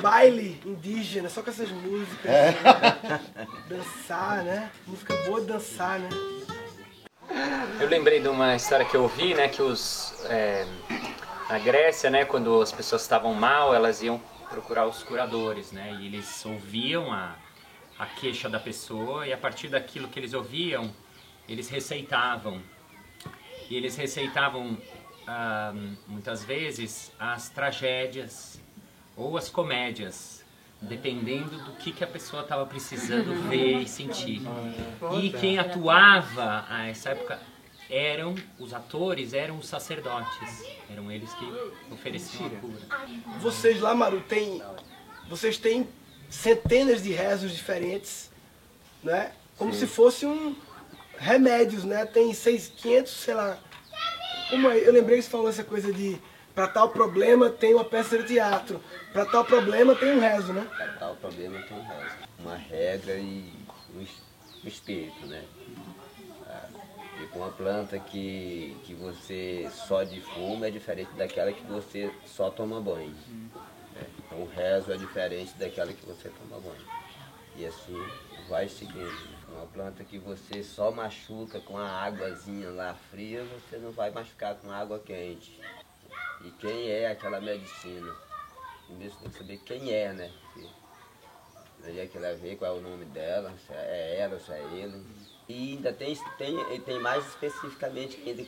Baile indígena só com essas músicas. É. Dançar, né? Música boa de dançar, né? Eu lembrei de uma história que eu ouvi, né, que os é, na Grécia, né, quando as pessoas estavam mal, elas iam procurar os curadores, né, e eles ouviam a, a queixa da pessoa e a partir daquilo que eles ouviam, eles receitavam. E eles receitavam ah, muitas vezes as tragédias ou as comédias, dependendo do que, que a pessoa estava precisando ver e sentir. E quem atuava a essa época eram os atores, eram os sacerdotes, eram eles que ofereciam a cura. Vocês lá, Maru, tem. Vocês têm centenas de rezos diferentes, né? Como Sim. se fosse um remédios, né? Tem seis, 500, sei lá, Uma, eu lembrei que você falou essa coisa de pra tal problema tem uma peça de teatro, pra tal problema tem um rezo, né? Para tal problema tem um resto. Uma regra e um es- espírito, né? Ah, E com uma planta que, que você só defuma é diferente daquela que você só toma banho. né? Então o rezo é diferente daquela que você toma banho. E assim vai seguindo. Uma planta que você só machuca com a águazinha lá fria, você não vai machucar com água quente. E quem é aquela medicina? Primeiro você tem que saber quem é, né? Porque onde é que ela veio, qual é o nome dela, se é ela, se é ele. E ainda tem, tem, tem mais especificamente ainda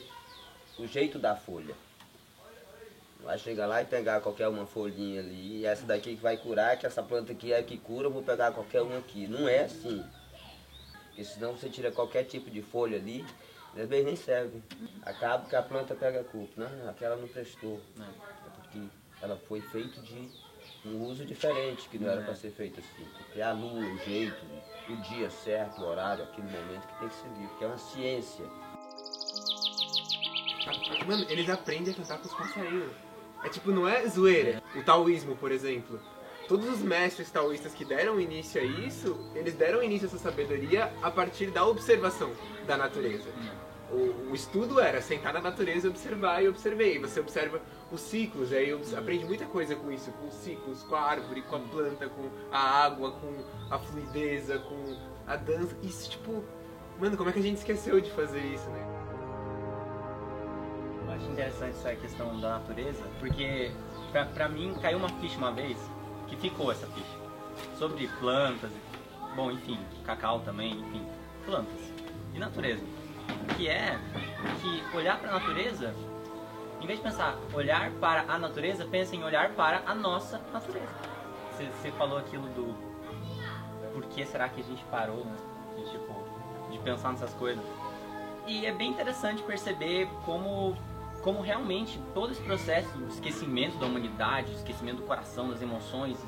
o jeito da folha. Vai chegar lá e pegar qualquer uma folhinha ali, e essa daqui que vai curar, que essa planta aqui é que cura, eu vou pegar qualquer uma aqui. Não é assim. Porque senão você tira qualquer tipo de folha ali, às vezes nem serve. Acaba que a planta pega a culpa. Não, aquela não prestou. É porque ela foi feita de um uso diferente, que não era para ser feito assim. Porque a lua, o jeito, o dia certo, o horário, aquele momento que tem que servir, porque é uma ciência. Mano, eles aprendem a cantar com os passarinhos. É tipo, não é zoeira. O taoísmo, por exemplo. Todos os mestres taoístas que deram início a isso, eles deram início a essa sabedoria a partir da observação da natureza. O, o estudo era sentar na natureza e observar, e observei. E você observa os ciclos, aí obs- aprende muita coisa com isso, com os ciclos, com a árvore, com a planta, com a água, com a fluideza, com a dança. Isso, tipo, mano, como é que a gente esqueceu de fazer isso, né? Eu acho interessante essa questão da natureza, porque pra, pra mim caiu uma ficha uma vez que ficou essa ficha. Sobre plantas, bom, enfim, cacau também, enfim, plantas e natureza. Que é que olhar para a natureza, em vez de pensar olhar para a natureza, pensa em olhar para a nossa natureza. Você, falou aquilo do por que será que a gente parou, né? De, tipo, de pensar nessas coisas. E é bem interessante perceber como, como realmente todo esse processo do esquecimento da humanidade, esquecimento do coração, das emoções,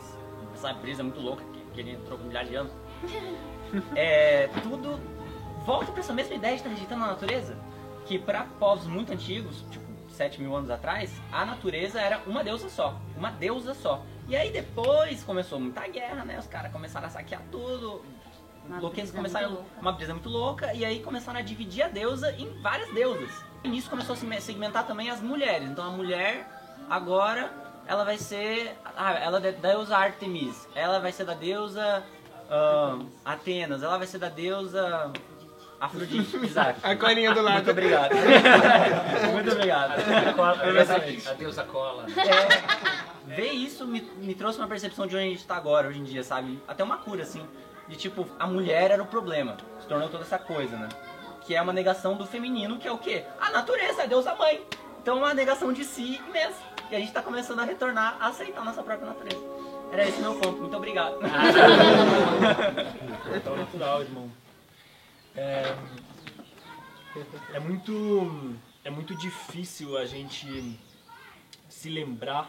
essa brisa muito louca que, que ele entrou com milhares de anos, é, tudo volta para essa mesma ideia de estar rejeitando a natureza. Que para povos muito antigos, tipo 7 mil anos atrás, a natureza era uma deusa só. Uma deusa só. E aí depois começou muita guerra, né? Os caras começaram a saquear tudo. Uma Louquinhos brisa começaram uma brisa muito louca e aí começaram a dividir a deusa em várias deusas. E nisso começou a se me- segmentar também as mulheres. Então a mulher agora ela vai ser ah, ela é da deusa Artemis, ela vai ser da deusa ah, Atenas, ela vai ser da deusa Afrodite, exato. A colinha do lado. Muito obrigado. muito obrigado. A deusa cola. É, ver isso me, me trouxe uma percepção de onde a gente tá agora, hoje em dia, sabe? Até uma cura, assim. De tipo, a mulher era o problema. Se tornou toda essa coisa, né? Que é uma negação do feminino, que é o quê? A natureza, a deusa mãe. Então é uma negação de si mesmo. E a gente tá começando a retornar a aceitar a nossa própria natureza. Era esse meu ponto. Muito obrigado. Então, natural, irmão. É, é muito é muito difícil a gente se lembrar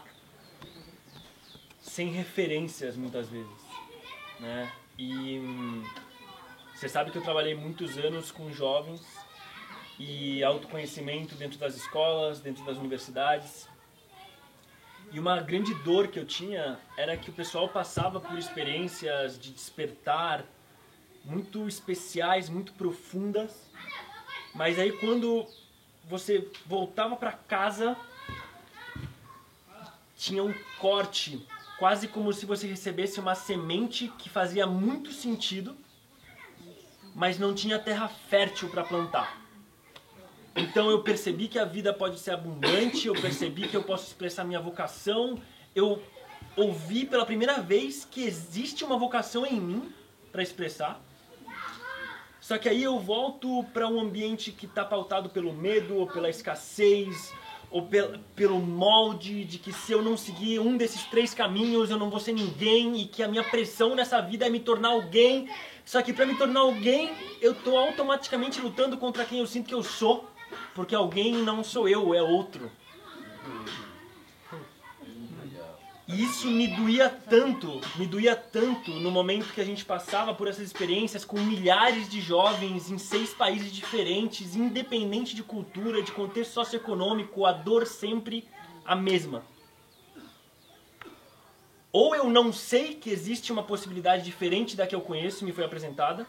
sem referências muitas vezes, né? E hum, você sabe que eu trabalhei muitos anos com jovens e autoconhecimento dentro das escolas, dentro das universidades. E uma grande dor que eu tinha era que o pessoal passava por experiências de despertar muito especiais, muito profundas. Mas aí quando você voltava para casa, tinha um corte, quase como se você recebesse uma semente que fazia muito sentido, mas não tinha terra fértil para plantar. Então eu percebi que a vida pode ser abundante, eu percebi que eu posso expressar minha vocação, eu ouvi pela primeira vez que existe uma vocação em mim para expressar. Só que aí eu volto para um ambiente que está pautado pelo medo, ou pela escassez, ou pel pelo molde de que se eu não seguir um desses três caminhos eu não vou ser ninguém e que a minha pressão nessa vida é me tornar alguém. Só que para me tornar alguém, eu tô automaticamente lutando contra quem eu sinto que eu sou, porque alguém não sou eu, é outro. E isso me doía tanto, me doía tanto no momento que a gente passava por essas experiências com milhares de jovens em seis países diferentes, independente de cultura, de contexto socioeconômico, a dor sempre a mesma. Ou eu não sei que existe uma possibilidade diferente da que eu conheço e me foi apresentada,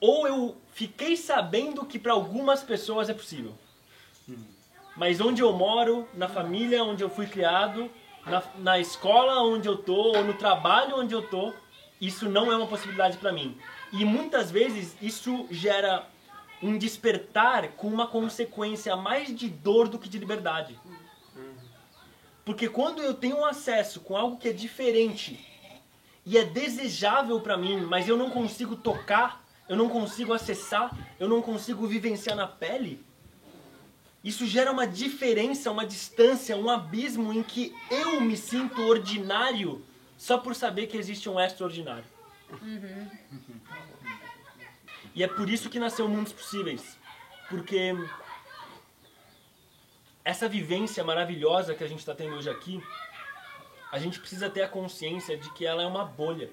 ou eu fiquei sabendo que para algumas pessoas é possível. Mas onde eu moro, na família onde eu fui criado, na, na escola onde eu tô, ou no trabalho onde eu tô, isso não é uma possibilidade para mim. E muitas vezes isso gera um despertar com uma consequência mais de dor do que de liberdade. Porque quando eu tenho acesso com algo que é diferente e é desejável para mim, mas eu não consigo tocar, eu não consigo acessar, eu não consigo vivenciar na pele, isso gera uma diferença, uma distância, um abismo em que eu me sinto ordinário só por saber que existe um extraordinário. E é por isso que nasceu Mundos Possíveis. Porque essa vivência maravilhosa que a gente está tendo hoje aqui, a gente precisa ter a consciência de que ela é uma bolha.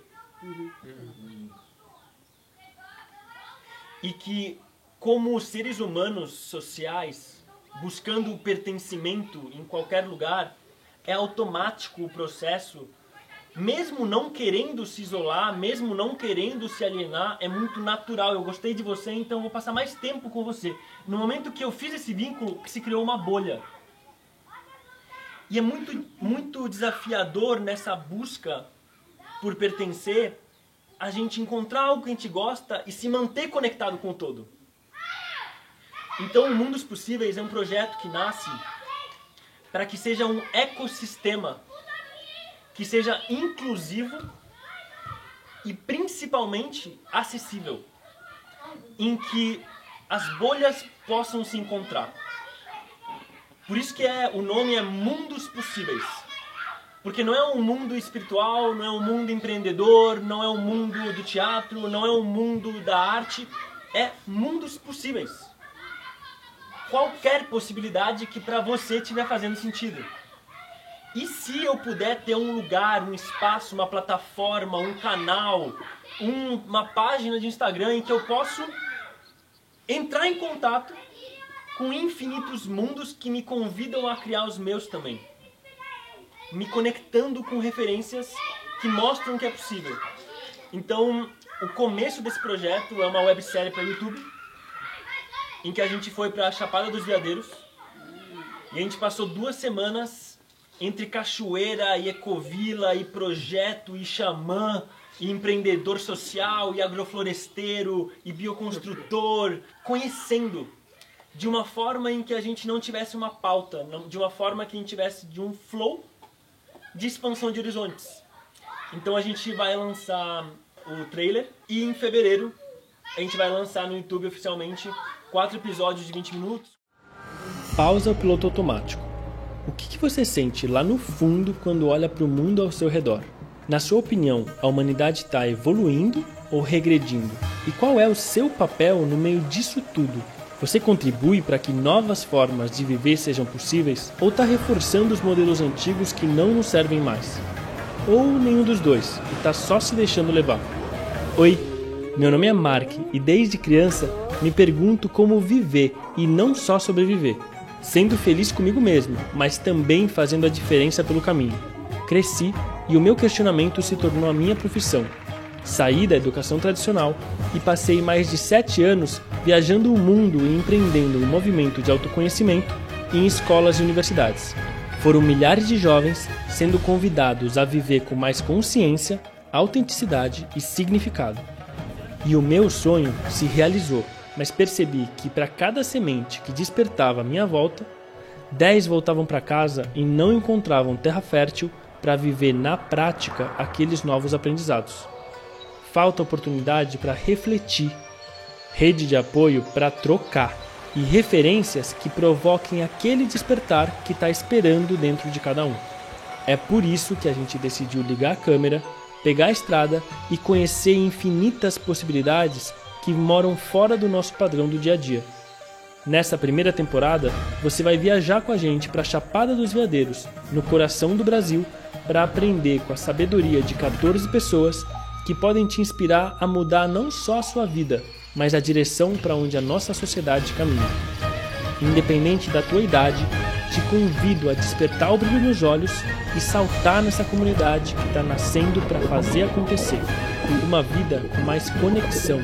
E que, como seres humanos sociais, buscando o pertencimento em qualquer lugar, é automático o processo, mesmo não querendo se isolar, mesmo não querendo se alienar, é muito natural. Eu gostei de você, então vou passar mais tempo com você. No momento que eu fiz esse vínculo, se criou uma bolha. E é muito, muito desafiador nessa busca por pertencer, a gente encontrar algo que a gente gosta e se manter conectado com o todo. Então, o Mundos Possíveis é um projeto que nasce para que seja um ecossistema que seja inclusivo e principalmente acessível, em que as bolhas possam se encontrar. Por isso que é, o nome é Mundos Possíveis. Porque não é um mundo espiritual, não é um mundo empreendedor, não é um mundo do teatro, não é um mundo da arte, é mundos possíveis qualquer possibilidade que para você estiver fazendo sentido. E se eu puder ter um lugar, um espaço, uma plataforma, um canal, um- uma página de Instagram em que eu posso entrar em contato com infinitos mundos que me convidam a criar os meus também. Me conectando com referências que mostram que é possível. Então, o começo desse projeto é uma websérie para YouTube em que a gente foi para a Chapada dos Veadeiros e a gente passou duas semanas entre cachoeira e ecovila e projeto e xamã e empreendedor social e agrofloresteiro e bioconstrutor, conhecendo de uma forma em que a gente não tivesse uma pauta, de uma forma que a gente tivesse de um flow de expansão de horizontes. Então a gente vai lançar o trailer e em fevereiro a gente vai lançar no YouTube oficialmente quatro episódios de 20 minutos. Pausa o piloto automático. O que, que você sente lá no fundo quando olha para o mundo ao seu redor? Na sua opinião, a humanidade está evoluindo ou regredindo? E qual é o seu papel no meio disso tudo? Você contribui para que novas formas de viver sejam possíveis ou está reforçando os modelos antigos que não nos servem mais? Ou nenhum dos dois e está só se deixando levar? Oi, meu nome é Mark e desde criança me pergunto como viver e não só sobreviver. Sendo feliz comigo mesmo, mas também fazendo a diferença pelo caminho. Cresci e o meu questionamento se tornou a minha profissão. Saí da educação tradicional e passei mais de sete anos viajando o mundo e empreendendo um movimento de autoconhecimento em escolas e universidades. Foram milhares de jovens sendo convidados a viver com mais consciência, autenticidade e significado. E o meu sonho se realizou, mas percebi que para cada semente que despertava à minha volta, dez voltavam para casa e não encontravam terra fértil para viver na prática aqueles novos aprendizados. Falta oportunidade para refletir, rede de apoio para trocar e referências que provoquem aquele despertar que está esperando dentro de cada um. É por isso que a gente decidiu ligar a câmera, pegar a estrada e conhecer infinitas possibilidades que moram fora do nosso padrão do dia a dia. Nessa primeira temporada, você vai viajar com a gente para Chapada dos Veadeiros, no coração do Brasil, para aprender com a sabedoria de 14 pessoas que podem te inspirar a mudar não só a sua vida, mas a direção para onde a nossa sociedade caminha. Independente da tua idade, te convido a despertar o brilho nos olhos e saltar nessa comunidade que está nascendo para fazer acontecer uma vida com mais conexão,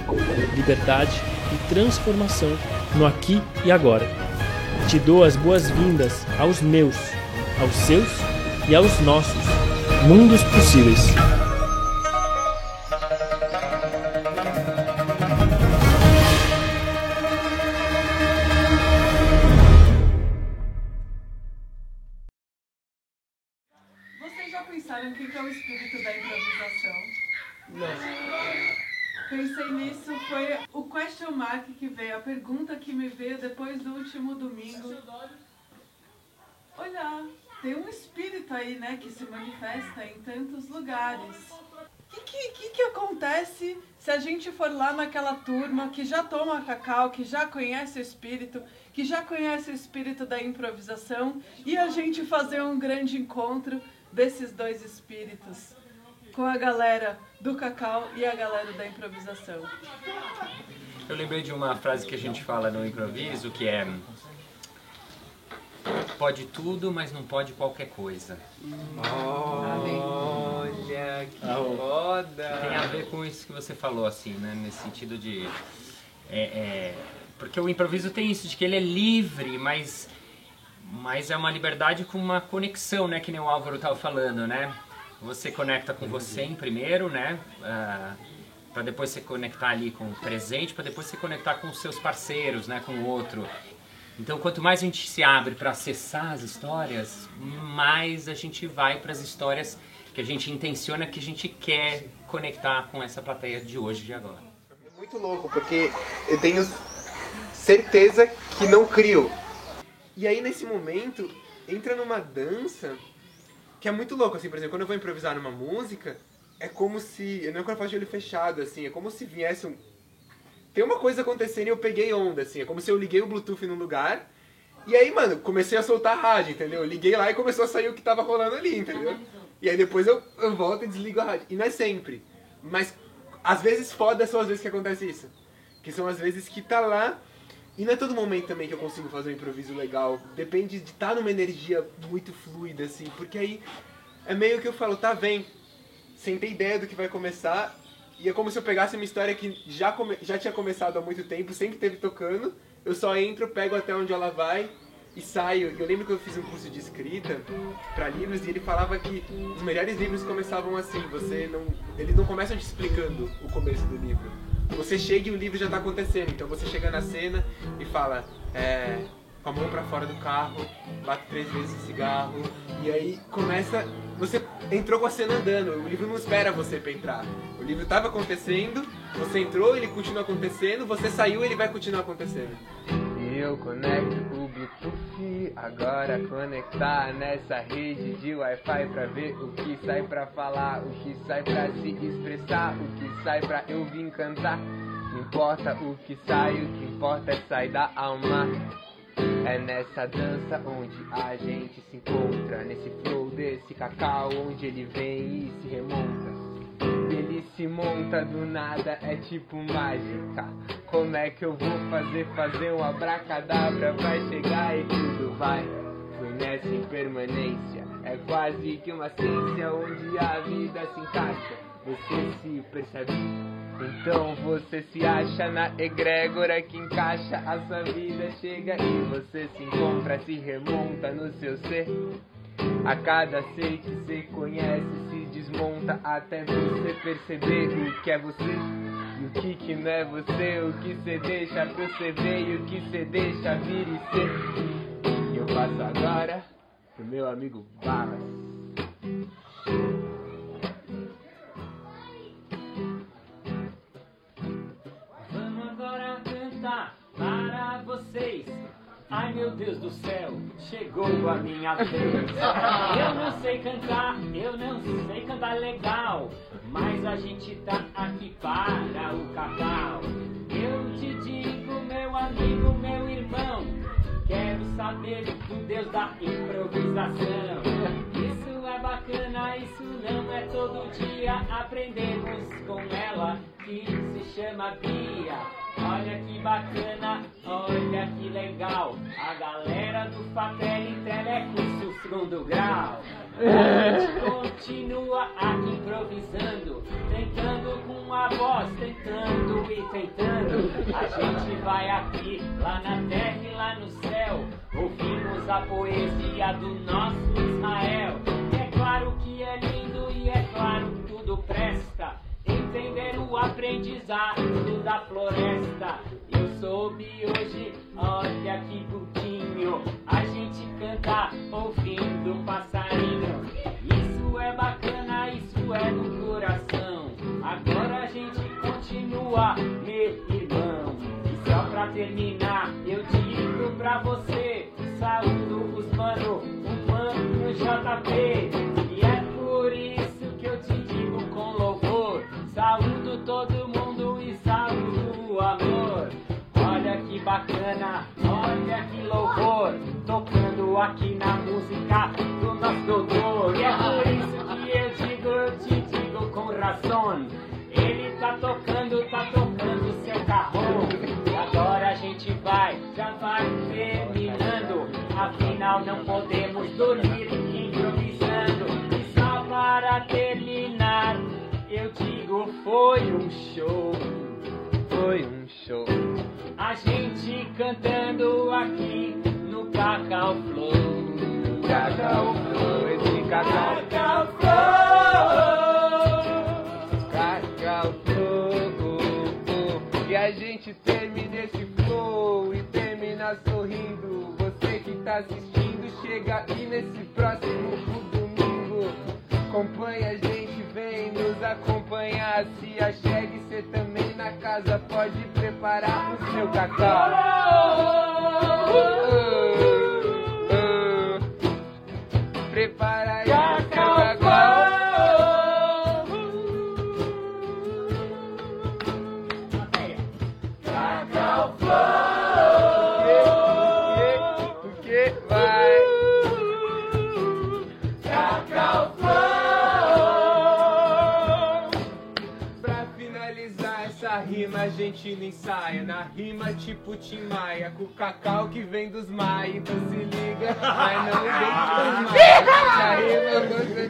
liberdade e transformação no aqui e agora. Te dou as boas-vindas aos meus, aos seus e aos nossos mundos possíveis. Pergunta que me veio depois do último domingo. Olha, tem um espírito aí, né, que se manifesta em tantos lugares. O que, que, que, que acontece se a gente for lá naquela turma que já toma cacau, que já conhece o espírito, que já conhece o espírito da improvisação, e a gente fazer um grande encontro desses dois espíritos? com a galera do cacau e a galera da improvisação. Eu lembrei de uma frase que a gente fala no improviso que é pode tudo, mas não pode qualquer coisa. Olha, que foda! Tem a ver com isso que você falou, assim, né? Nesse sentido de. é, é, porque o improviso tem isso, de que ele é livre, mas, mas é uma liberdade com uma conexão, né? Que nem o Álvaro estava falando, né? Você conecta com você em primeiro, né? Para depois você conectar ali com o presente, para depois você conectar com os seus parceiros, né? Com o outro. Então, quanto mais a gente se abre para acessar as histórias, mais a gente vai para as histórias que a gente intenciona que a gente quer conectar com essa plateia de hoje de agora. Muito louco, porque eu tenho certeza que não crio. E aí, nesse momento, entra numa dança que é muito louco, assim, por exemplo, quando eu vou improvisar numa música, é como se. Eu não quero fazer de olho fechado, assim, é como se viesse um. Tem uma coisa acontecendo e eu peguei onda, assim, é como se eu liguei o Bluetooth num lugar. E aí, mano, comecei a soltar a rádio, entendeu? Eu liguei lá e começou a sair o que tava rolando ali, entendeu? E aí depois eu, eu volto e desligo a rádio. E não é sempre. Mas às vezes foda são as vezes que acontece isso. Que são as vezes que tá lá. E não é todo momento também que eu consigo fazer um improviso legal. Depende de estar numa energia muito fluida, assim. Porque aí é meio que eu falo, tá, vem. Sem ter ideia do que vai começar. E é como se eu pegasse uma história que já, come, já tinha começado há muito tempo, sempre teve tocando. Eu só entro, pego até onde ela vai e saio. Eu lembro que eu fiz um curso de escrita para livros e ele falava que os melhores livros começavam assim. Você não, eles não começam te explicando o começo do livro. Você chega e o livro já tá acontecendo. Então você chega na cena e fala, é, com a mão para fora do carro, bate três vezes o cigarro e aí começa. Você entrou com a cena andando. O livro não espera você pra entrar. O livro tava acontecendo, você entrou, ele continua acontecendo, você saiu, ele vai continuar acontecendo. Eu conecto o Bluetooth, agora conectar nessa rede de Wi-Fi pra ver o que sai pra falar, o que sai pra se expressar, o que sai pra eu vir cantar. Não importa o que sai, o que importa é sair da alma. É nessa dança onde a gente se encontra, nesse flow desse cacau onde ele vem e se remonta. Ele se monta do nada, é tipo mágica. Como é que eu vou fazer? Fazer um abracadabra, vai chegar e tudo vai. Fui nessa impermanência, é quase que uma ciência onde a vida se encaixa. Você se percebe? Então você se acha na egrégora que encaixa a sua vida. Chega e você se encontra, se remonta no seu ser. A cada ser que você conhece se desmonta até você perceber o que é você e o que que não é você, o que você deixa ver e o que você deixa vir e ser. E eu passo agora pro meu amigo Balas. Vocês. Ai meu Deus do céu, chegou a minha vez. Eu não sei cantar, eu não sei cantar legal, mas a gente tá aqui para o cacau. Eu te digo, meu amigo, meu irmão. Quero saber do Deus da improvisação. Isso é bacana, isso não é todo dia. Aprendemos com ela, que se chama Bia. Olha que bacana, olha que legal. A galera do Fatel em Telecurso segundo grau. A gente continua aqui improvisando, tentando com a voz, tentando e tentando. A gente vai aqui, lá na terra e lá no céu. Ouvimos a poesia do nosso Israel. É claro que é lindo e é claro que tudo presta. Entender o aprendizado da floresta. Eu soube hoje, olha que curtinho. A gente canta ouvindo o passarinho. Isso é bacana, isso é do coração. Agora a gente continua, meu irmão. E só pra terminar, eu digo pra você: saúdo os mano, o mano JP. Bacana, olha que louvor, tocando aqui na música do nosso doutor. E é por isso que eu digo, eu te digo com razão. Ele tá tocando, tá tocando seu carrão. Agora a gente vai, já vai terminando. Afinal, não podemos dormir improvisando. E só para terminar, eu digo: foi um show. Foi um show. A gente cantando aqui no Cacau Flow. Cacau Flow, esse Cacau Cacau Flow. Cacau Flow. E a gente termina esse flow e termina sorrindo. Você que tá assistindo, chega aí nesse próximo domingo. Acompanha a gente, vem nos acompanhar. Se a chegue você também na casa, pode preparar o seu cacau. Mas não Maia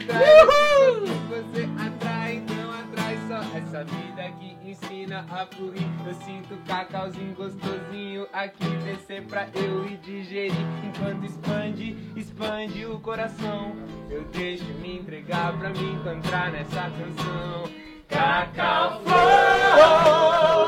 Na rima você atrai, então atrai só Essa vida que ensina a fluir. Eu sinto cacauzinho gostosinho Aqui descer pra eu ir digerir. Enquanto expande, expande o coração Eu deixo me entregar pra me encontrar nessa canção. Cacau Cacau